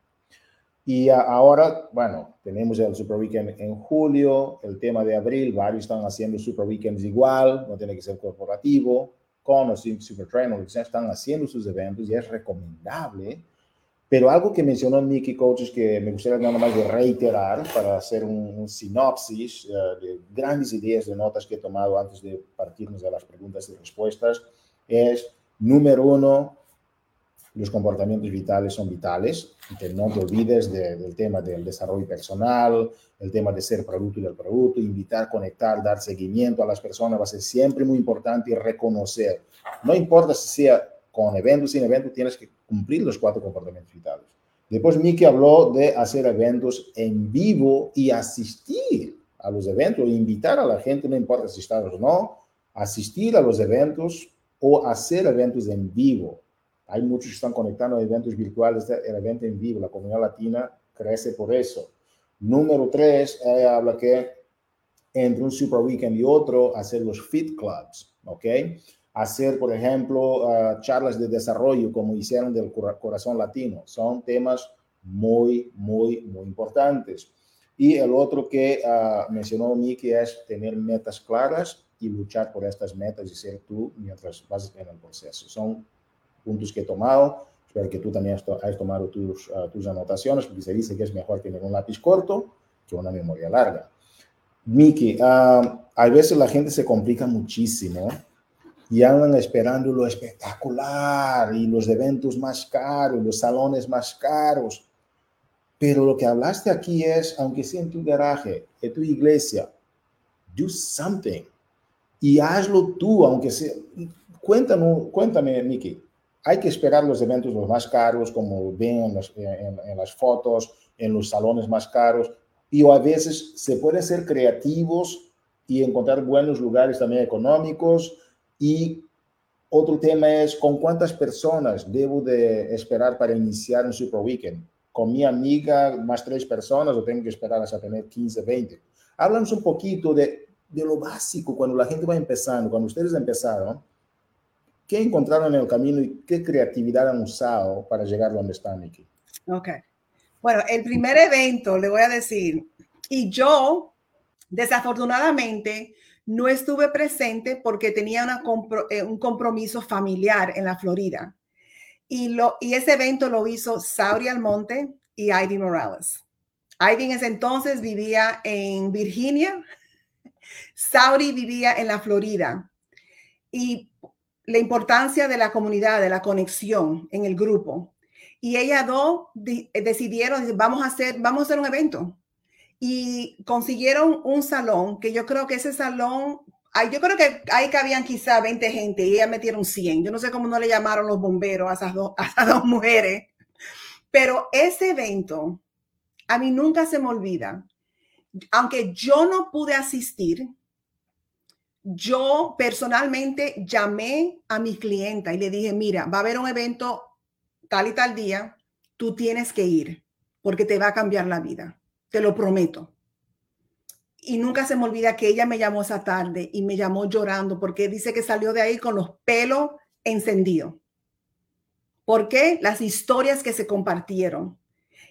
S1: Y ahora, bueno, tenemos el Super Weekend en julio, el tema de abril, varios están haciendo Super Weekends igual, no tiene que ser corporativo, con o sin Super Trainer, están haciendo sus eventos y es recomendable. Pero algo que mencionó Nicky Coaches que me gustaría nada más de reiterar para hacer un, sinopsis uh, de grandes ideas de notas que he tomado antes de partirnos a las preguntas y respuestas es, número uno, los comportamientos vitales son vitales, que no te olvides del tema del desarrollo personal, el tema de ser producto del producto, invitar, conectar, dar seguimiento a las personas va a ser siempre muy importante y reconocer. No importa si sea con evento sin evento, tienes que cumplir los cuatro comportamientos vitales. Después Miki habló de hacer eventos en vivo y asistir a los eventos, invitar a la gente, no importa si estás o no, asistir a los eventos o hacer eventos en vivo. Hay muchos que están conectando eventos virtuales, el evento en vivo, la comunidad latina crece por eso. Número tres, habla que entre un Super Weekend y otro, hacer los Fit Clubs, ¿ok? Hacer, por ejemplo, ah, charlas de desarrollo como hicieron del corazón latino. Son temas muy, muy, muy importantes. Y el otro que uh, mencionó Miki es tener metas claras y luchar por estas metas y ser tú mientras vas en el proceso. Son puntos que he tomado. Espero que tú también hayas tomado tus, uh, tus anotaciones, porque se dice que es mejor tener un lápiz corto que una memoria larga. Miki, uh, a veces la gente se complica muchísimo y andan esperando lo espectacular y los eventos más caros, los salones más caros. Pero lo que hablaste aquí es, aunque sea en tu garaje, en tu iglesia, do something. Y hazlo tú, aunque sea. Cuéntame, Miki. Hay que esperar los eventos los más caros, como ven en, las fotos, en los salones más caros. Y a veces se puede ser creativos y encontrar buenos lugares también económicos. Y otro tema es con cuántas personas debo de esperar para iniciar un Super Weekend con mi amiga más tres personas o tengo que esperar hasta tener 15, 20. Háblanos un poquito de, de lo básico cuando la gente va empezando, cuando ustedes empezaron, ¿qué encontraron en el camino y qué creatividad han usado para llegar donde están aquí?
S3: Ok. Bueno, el primer evento, le voy a decir, y yo, desafortunadamente, no estuve presente porque tenía eh, un compromiso familiar en la Florida. Y, ese evento lo hizo Saudi Almonte y Ivy Morales. Ivy en ese entonces vivía en Virginia, Saudi vivía en la Florida. Y la importancia de la comunidad, de la conexión en el grupo. Y ellas dos decidieron, vamos a hacer, vamos a hacer un evento. Y consiguieron un salón, que yo creo que ese salón yo creo que ahí cabían quizá 20 gente y ellas metieron 100. Yo no sé cómo no le llamaron los bomberos a esas, dos, a esas dos mujeres. Pero ese evento, a mí nunca se me olvida. Aunque yo no pude asistir, yo personalmente llamé a mi clienta y le dije, mira, va a haber un evento tal y tal día, tú tienes que ir porque te va a cambiar la vida, te lo prometo y nunca se me olvida que ella me llamó esa tarde y me llamó llorando porque dice que salió de ahí con los pelos encendidos. ¿Por qué? Las historias que se compartieron.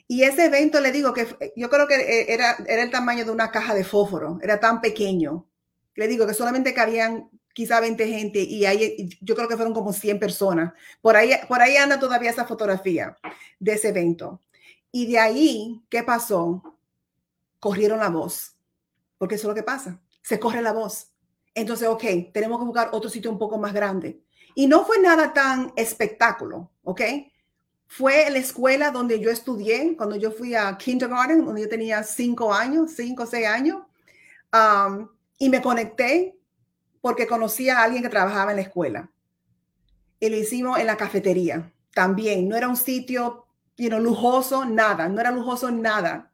S3: Y ese evento, le digo que yo creo que eh, era, era el tamaño de una caja de fósforo, era tan pequeño. Le digo que solamente cabían quizá 20 gente y ahí yo creo que fueron como 100 personas. Por ahí, por ahí anda todavía esa fotografía de ese evento. Y de ahí, ¿qué pasó? Corrieron la voz porque eso es lo que pasa, se corre la voz. Entonces, ok, tenemos que buscar otro sitio un poco más grande. Y no fue nada tan espectáculo, ¿ok? Fue la escuela donde yo estudié, cuando yo fui a kindergarten, donde yo tenía cinco años, cinco o seis años, um, y me conecté porque conocí a alguien que trabajaba en la escuela. Y lo hicimos en la cafetería también. No era un sitio you lujoso, nada, no era lujoso nada.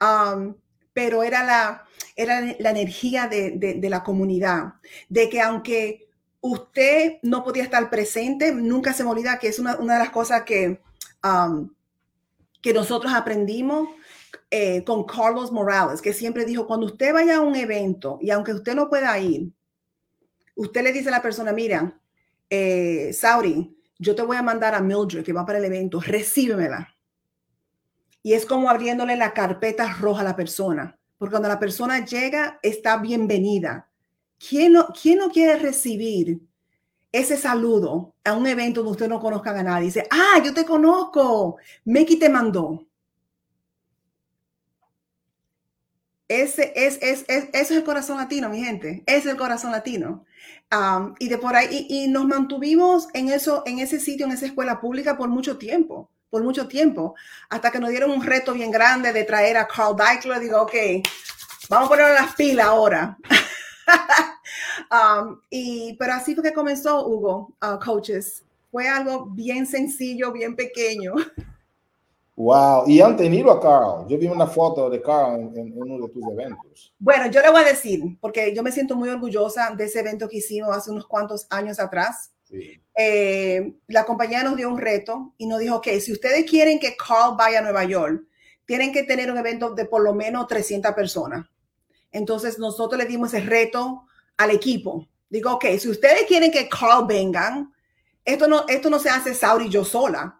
S3: Um, pero era la, era la energía de, la comunidad, de que aunque usted no podía estar presente, nunca se me olvida que es una, de las cosas que, um, que nosotros aprendimos eh, con Carlos Morales, que siempre dijo, cuando usted vaya a un evento y aunque usted no pueda ir, usted le dice a la persona, mira, eh, Sauri, yo te voy a mandar a Mildred que va para el evento, recíbemela. Y es como abriéndole la carpeta roja a la persona, porque cuando la persona llega, está bienvenida. ¿Quién no, quién no quiere recibir ese saludo a un evento donde usted no conozca a nadie? Dice, ah, yo te conozco, Meki te mandó. Ese es, es, es, es el corazón latino, mi gente. Es el corazón latino. y de por ahí, y, nos mantuvimos en eso, en ese sitio, en esa escuela pública por mucho tiempo por mucho tiempo, hasta que nos dieron un reto bien grande de traer a Carl Deichler. Digo, ok, vamos a poner las pilas ahora. (laughs) Y, pero así fue que comenzó Hugo, uh, coaches. Fue algo bien sencillo, bien pequeño. (laughs)
S1: Wow, y han tenido a Carl. Yo vi una foto de Carl en, uno de tus eventos.
S3: Bueno, yo le voy a decir, porque yo me siento muy orgullosa de ese evento que hicimos hace unos cuantos años atrás. Eh, la compañía nos dio un reto y nos dijo, ok, si ustedes quieren que Carl vaya a Nueva York, tienen que tener un evento de por lo menos 300 personas. Entonces nosotros le dimos el reto al equipo. Digo, ok, si ustedes quieren que Carl vengan, esto no, esto no se hace Saudi y yo sola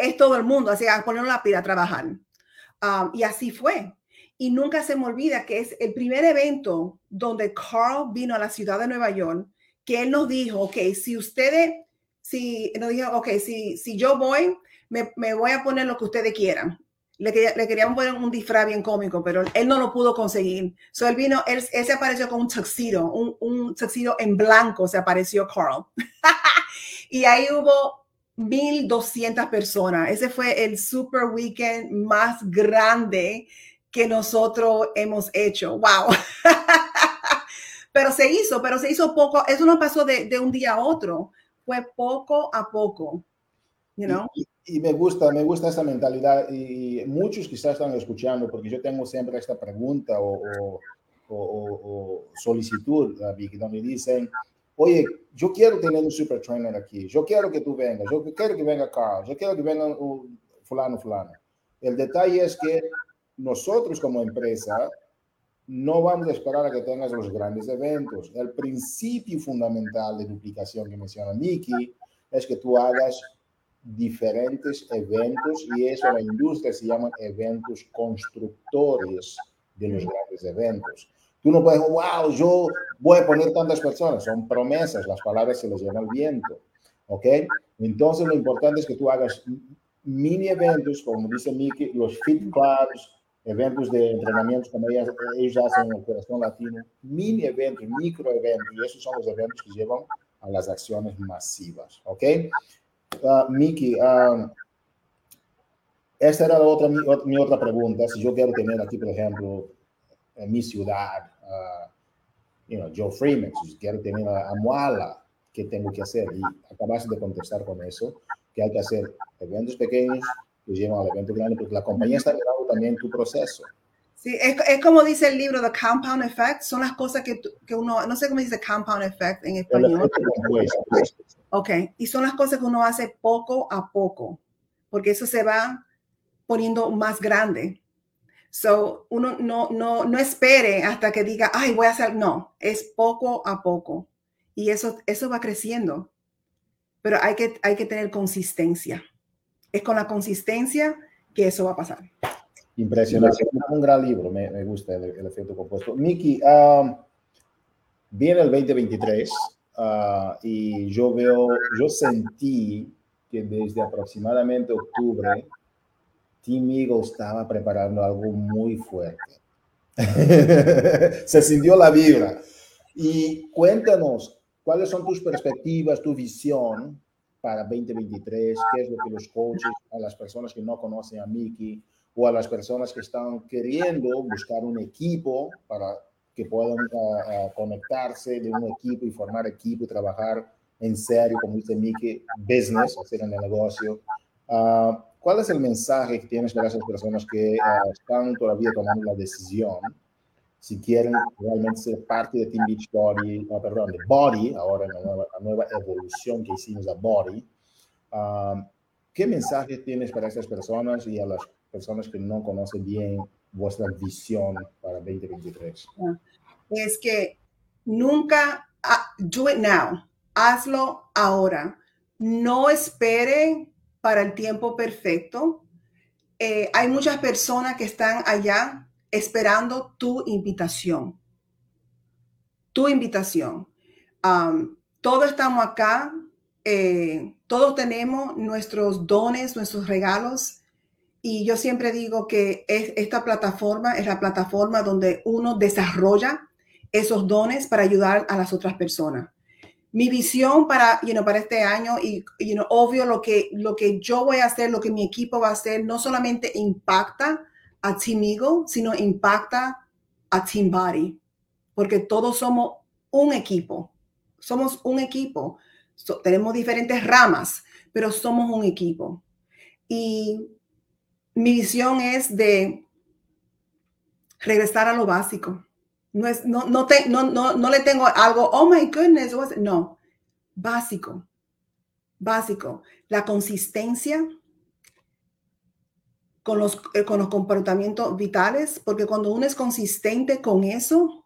S3: es todo el mundo, así a poner la pila a trabajar. Um, y así fue. Y nunca se me olvida que es el primer evento donde Carl vino a la ciudad de Nueva York, que él nos dijo, ok, si ustedes, si nos dijo, ok, si, si yo voy, me, me voy a poner lo que ustedes quieran. Le, le, queríamos poner un disfraz bien cómico, pero él no lo pudo conseguir. So él vino, él, él se apareció con un tuxedo, un, un tuxedo en blanco se apareció Carl. (laughs) y ahí hubo 1200 personas. Ese fue el super weekend más grande que nosotros hemos hecho. Wow. (laughs) pero se hizo, pero se hizo poco. Eso no pasó de, de un día a otro. Fue poco a poco. You know?
S1: y, me gusta, me gusta esa mentalidad. Y muchos quizás están escuchando, porque yo tengo siempre esta pregunta o, o, o, solicitud, donde dicen, oye, yo quiero tener un super trainer aquí, yo quiero que tú vengas, yo quiero que venga Carl, yo quiero que venga un fulano, fulano. El detalle es que nosotros como empresa no vamos a esperar a que tengas los grandes eventos. El principio fundamental de duplicación que menciona Miki es que tú hagas diferentes eventos y eso en la industria se llaman eventos constructores de los grandes eventos. Tú no puedes, wow, yo voy a poner tantas personas. Son promesas, las palabras se les llena el viento. ¿Ok? Entonces lo importante es que tú hagas mini eventos, como dice Miki, los fit clubs, eventos de entrenamiento como ellos, hacen en el corazón latino, mini eventos, micro eventos, y esos son los eventos que llevan a las acciones masivas. ¿Ok? Uh, Miki, um, esta era otra, mi otra pregunta. Si yo quiero tener aquí, por ejemplo, en mi ciudad, uh, you know, Joe Freeman, si quiero tener a, Moala, ¿qué tengo que hacer? Y acabas de contestar con eso, que hay que hacer eventos pequeños que llevan al evento grande, porque la compañía está mirando también tu proceso.
S3: Sí, es, es, como dice el libro, The Compound Effect, son las cosas que, que uno, no sé cómo dice Compound Effect en español. Ok, y son las cosas que uno hace poco a poco, porque eso se va poniendo más grande. So, uno no, no, no espere hasta que diga, ay, voy a hacer, no, es poco a poco. Y eso, eso va creciendo. Pero hay que, hay que tener consistencia. Es con la consistencia que eso va a pasar.
S1: Impresionante. Un gran libro, me, me gusta el, efecto compuesto. Miki, um, viene el 2023 uh, y yo veo, yo sentí que desde aproximadamente octubre Team Eagle estaba preparando algo muy fuerte. (laughs) Se sintió la vibra. Y cuéntanos, ¿cuáles son tus perspectivas, tu visión para 2023? ¿Qué es lo que los coaches, a las personas que no conocen a Mickey o a las personas que están queriendo buscar un equipo para que puedan ah, ah, conectarse de un equipo y formar equipo y trabajar en serio, como dice Mickey, business, hacer el negocio? Uh, ¿Cuál es el mensaje que tienes para esas personas que uh, están todavía tomando la decisión si quieren realmente ser parte de Team Beach Body, uh, perdón, de Body, ahora la nueva, la nueva, evolución que hicimos a Body? Uh, ¿Qué mensaje tienes para esas personas y a las personas que no conocen bien vuestra visión para 2023?
S3: Es que nunca, do it now, hazlo ahora. No espere para el tiempo perfecto. Eh, hay muchas personas que están allá esperando tu invitación. Tu invitación. todos estamos acá, eh, todos tenemos nuestros dones, nuestros regalos. Y yo siempre digo que esta plataforma es la plataforma donde uno desarrolla esos dones para ayudar a las otras personas mi visión para, you para este año y, you know, obvio lo que, lo que yo voy a hacer, lo que mi equipo va a hacer, no solamente impacta a Team Eagle, sino impacta a Team Body, porque todos somos un equipo, somos un equipo, tenemos diferentes ramas, pero somos un equipo. Y mi visión es de regresar a lo básico. No, es, no, no, te, no, no, no le tengo algo, oh my goodness, no, básico, básico. La consistencia con los, eh, con los comportamientos vitales, porque cuando uno es consistente con eso,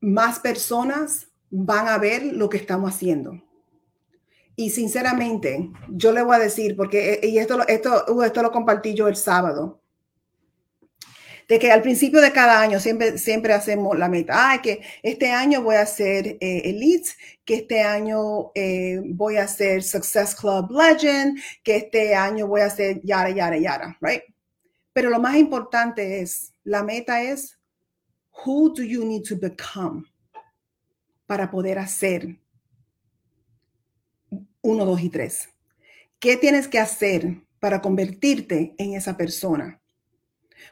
S3: más personas van a ver lo que estamos haciendo. Y sinceramente, yo le voy a decir, porque eh, y esto, esto, esto lo compartí yo el sábado, de que al principio de cada año siempre, siempre hacemos la meta, ah, que este año voy a hacer eh, Elites, que este año eh, voy a hacer Success Club Legend, que este año voy a hacer yara, yara, yara, right? Pero lo más importante es, la meta es, who do you need to become para poder hacer uno, dos y tres? ¿Qué tienes que hacer para convertirte en esa persona?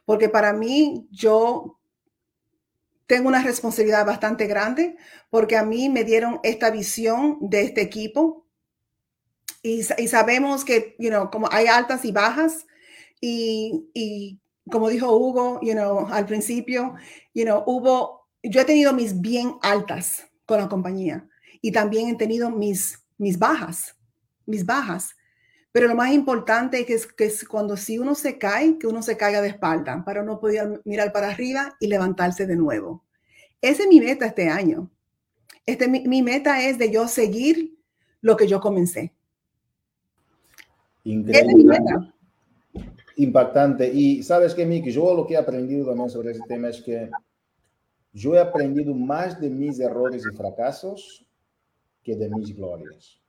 S3: Porque para mí yo tengo una responsabilidad bastante grande porque a mí me dieron esta visión de este equipo y, sabemos que, you know, como hay altas y bajas y, como dijo Hugo, you know, al principio, you know, hubo, yo he tenido mis bien altas con la compañía y también he tenido mis, mis bajas, mis bajas. Pero lo más importante es que, es cuando si uno se cae, que uno se caiga de espalda para no poder mirar para arriba y levantarse de nuevo. Esa es mi meta este año. Este, mi, meta es de yo seguir lo que yo comencé.
S1: Increíble. Impactante. Y sabes que, Miki, yo lo que he aprendido también sobre ese tema es que yo he aprendido más de mis errores y fracasos que de mis glorias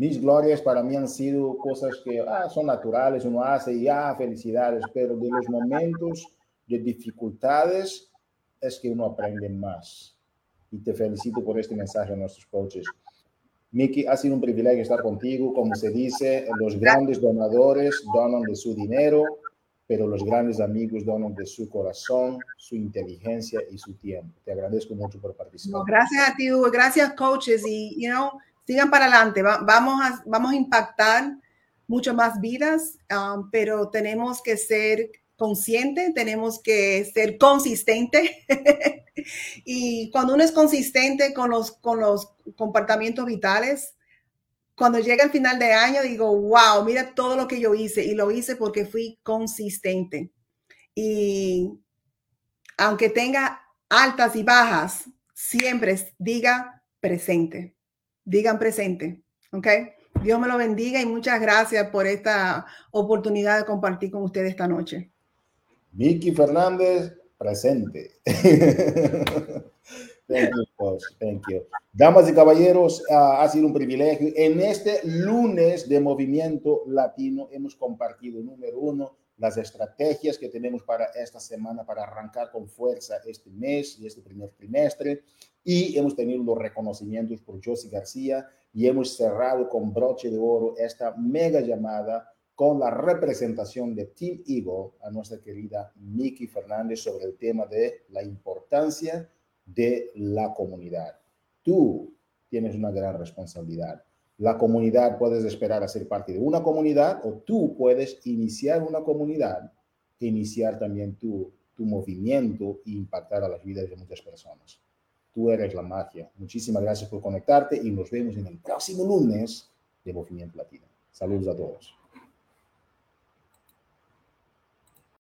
S1: mis glorias para mí han sido cosas que ah, son naturales, uno hace y ah, felicidades, pero de los momentos de dificultades es que uno aprende más. Y te felicito por este mensaje a nuestros coaches. Miki, ha sido un privilegio estar contigo. Como se dice, los grandes donadores donan de su dinero, pero los grandes amigos donan de su corazón, su inteligencia y su tiempo. Te agradezco mucho por participar.
S3: gracias a ti, Hugo. Gracias, coaches. Y, you know, sigan para adelante, vamos, a, vamos a impactar mucho más vidas, um, pero tenemos que ser conscientes, tenemos que ser consistentes. (laughs) y cuando uno es consistente con los, con los comportamientos vitales, cuando llega el final de año, digo, wow, mira todo lo que yo hice. Y lo hice porque fui consistente. Y aunque tenga altas y bajas, siempre diga presente digan presente. ¿Ok? Dios me lo bendiga y muchas gracias por esta oportunidad de compartir con ustedes esta noche.
S1: Vicky Fernández, presente. (laughs) Thank you, Thank you. Damas y caballeros, ha sido un privilegio. En este lunes de Movimiento Latino hemos compartido, número uno, las estrategias que tenemos para esta semana para arrancar con fuerza este mes y este primer trimestre. Y hemos tenido los reconocimientos por Josie García y hemos cerrado con broche de oro esta mega llamada con la representación de Team Eagle a nuestra querida Miki Fernández sobre el tema de la importancia de la comunidad. Tú tienes una gran responsabilidad la comunidad puedes esperar a ser parte de una comunidad o tú puedes iniciar una comunidad, iniciar también tu, tu movimiento e impactar a las vidas de muchas personas. Tú eres la magia. Muchísimas gracias por conectarte y nos vemos en el próximo lunes de Movimiento Latino. Saludos a todos.